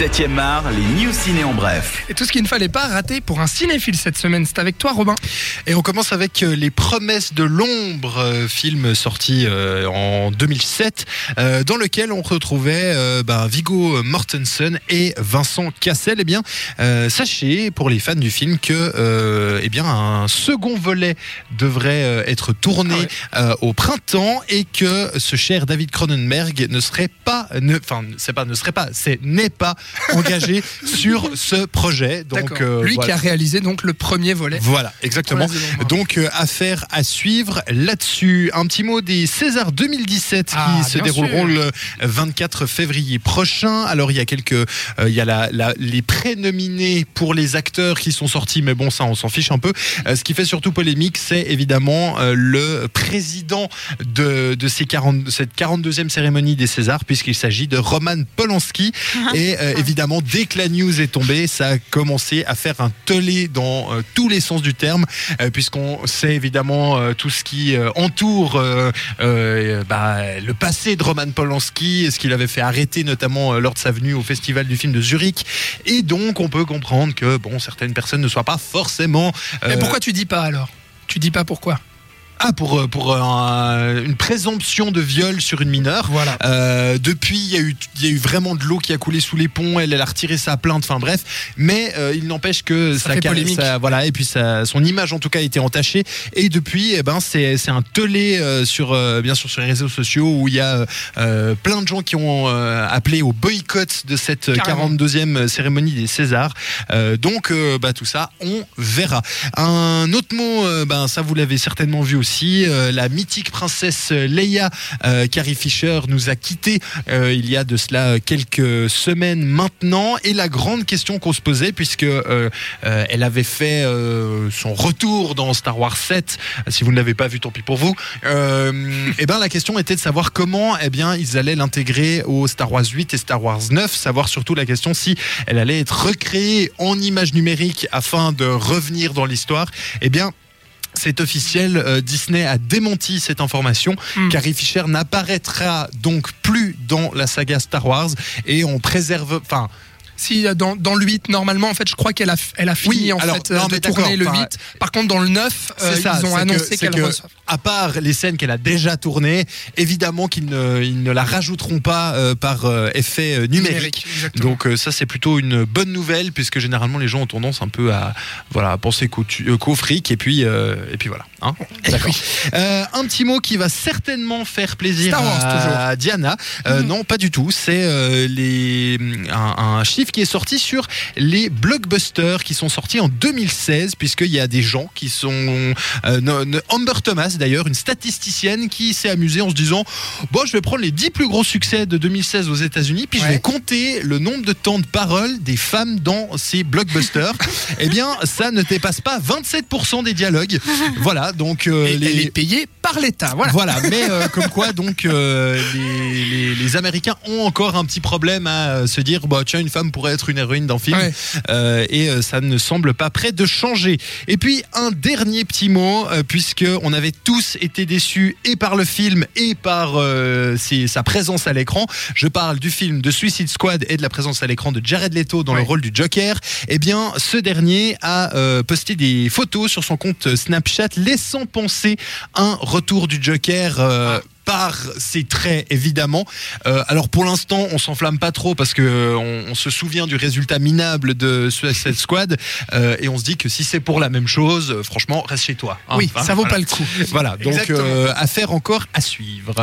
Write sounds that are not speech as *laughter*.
7e art, les news ciné en bref. Et tout ce qu'il ne fallait pas rater pour un cinéphile cette semaine, c'est avec toi Robin. Et on commence avec euh, Les Promesses de l'ombre, euh, film sorti euh, en 2007, euh, dans lequel on retrouvait ben, Viggo Mortensen et Vincent Cassel. Eh bien, sachez pour les fans du film que eh bien un second volet devrait être tourné Ah ouais. au printemps et que ce cher David Cronenberg ne serait pas, enfin, c'est pas, ne serait pas, c'est n'est pas engagé sur ce projet. Donc, euh, Lui qui a réalisé donc le premier volet. Voilà, exactement. Donc, euh, affaire à suivre là-dessus. Un petit mot des Césars 2017 Ah, qui se dérouleront sûr. le 24 février prochain. Alors, il y a quelques, euh, il y a la, la- les prénominés pour les acteurs qui sont sortis, mais bon, ça, on s'en fiche un peu. Euh, ce qui fait surtout polémique, c'est évidemment euh, le président de, de ces 40, de cette 42e cérémonie des Césars, puisqu'il s'agit de Roman Polanski. Et euh, évidemment, dès que la news est tombée, ça a commencé à faire un tollé dans euh, tous les sens du terme, euh, puisqu'on sait évidemment euh, tout ce qui entoure bah, le passé de Roman Polanski, ce qu'il avait fait arrêter notamment lors de sa venue au Festival du film de Zurich. Et donc, on peut comprendre que bon, certaines personnes ne soient pas forcément. Mais pourquoi tu dis pas alors? Tu dis pas pourquoi? Ah, pour, euh, pour euh, une présomption de viol sur une mineure. Voilà. Euh, depuis, il y, a eu, y a eu vraiment de l'eau qui a coulé sous les ponts. Elle, elle a retiré sa plainte. Enfin bref, mais euh, il n'empêche que Ça fait polémique. sa- voilà, et puis sa- son image en tout cas a été entachée. Et depuis, eh ben, c'est un tollé euh, sur euh, bien sûr sur les réseaux sociaux où il y a euh, plein de gens qui ont euh, appelé au boycott de cette Carrément. 42e cérémonie des Césars. Euh, donc, bah, tout ça, on verra. Un autre mot, ben, ça vous l'avez certainement vu aussi, euh, la mythique princesse Leia, euh, Carrie Fisher, nous a quittés euh, il y a de cela quelques semaines maintenant. Et la grande question qu'on se posait, puisque elle avait fait son retour dans Star Wars 7, si vous ne l'avez pas vu, tant pis pour vous. Et ben la question était de savoir comment, eh bien, ils allaient l'intégrer au Star Wars 8 et Star Wars 9, savoir surtout la question si elle allait être recréée en image numérique afin de revenir dans l'histoire. Eh bien, c'est officiel, euh, Disney a démenti cette information. Hmm. Carrie Fisher n'apparaîtra donc plus dans la saga Star Wars et on préserve, enfin, Si euh, dans, dans le 8, normalement, en fait, je crois qu'elle a, elle a fini Oui, en alors, fait euh, non, de tourner le enfin, 8. Par contre, dans le 9, euh, ça, ils ont annoncé qu'elle que, reçoit. À part les scènes qu'elle a déjà tournées, évidemment qu'ils ne, ils ne la rajouteront pas euh, par euh, effet numérique. Donc ça c'est plutôt une bonne nouvelle puisque généralement les gens ont tendance un peu à voilà à penser qu'au, fric et puis et puis voilà. hein. D'accord. Euh, un petit mot qui va certainement faire plaisir Wars, à Diana. Mhm. Non pas du tout. C'est les un, un chiffre qui est sorti sur les blockbusters qui sont sortis en 2016 puisqu'il y a des gens qui sont euh, Amber Thomas d'ailleurs une statisticienne qui s'est amusée en se disant bon je vais prendre les 10 plus gros succès de 2016 aux États-Unis puis je vais compter le nombre de temps de parole des femmes dans ces blockbusters. *laughs* eh bien, ça ne dépasse pas 27% des dialogues. *laughs* Voilà, donc euh, Et les, elle est payée par l'État. Voilà. voilà, mais euh, comme quoi donc les, les- les Américains ont encore un petit problème à se dire bah tiens une femme pourrait être une héroïne d'un film Ouais. Euh, et euh, ça ne semble pas prêt de changer. Et puis un dernier petit mot euh, puisque on avait tous été déçus et par le film et par euh, ses- sa présence à l'écran. Je parle du film de Suicide Squad et de la présence à l'écran de Jared Leto dans le rôle du Joker. Eh bien, ce dernier a posté des photos sur son compte Snapchat laissant penser un retour du Joker. Ah. Par ses traits évidemment. Euh, alors pour l'instant, on s'enflamme pas trop parce que euh, on, on se souvient du résultat minable de Suicide Squad euh, et on se dit que si c'est pour la même chose, franchement, reste chez toi. hein. Oui, Enfin, ça vaut voilà. pas le coup. Voilà, donc affaire encore à suivre.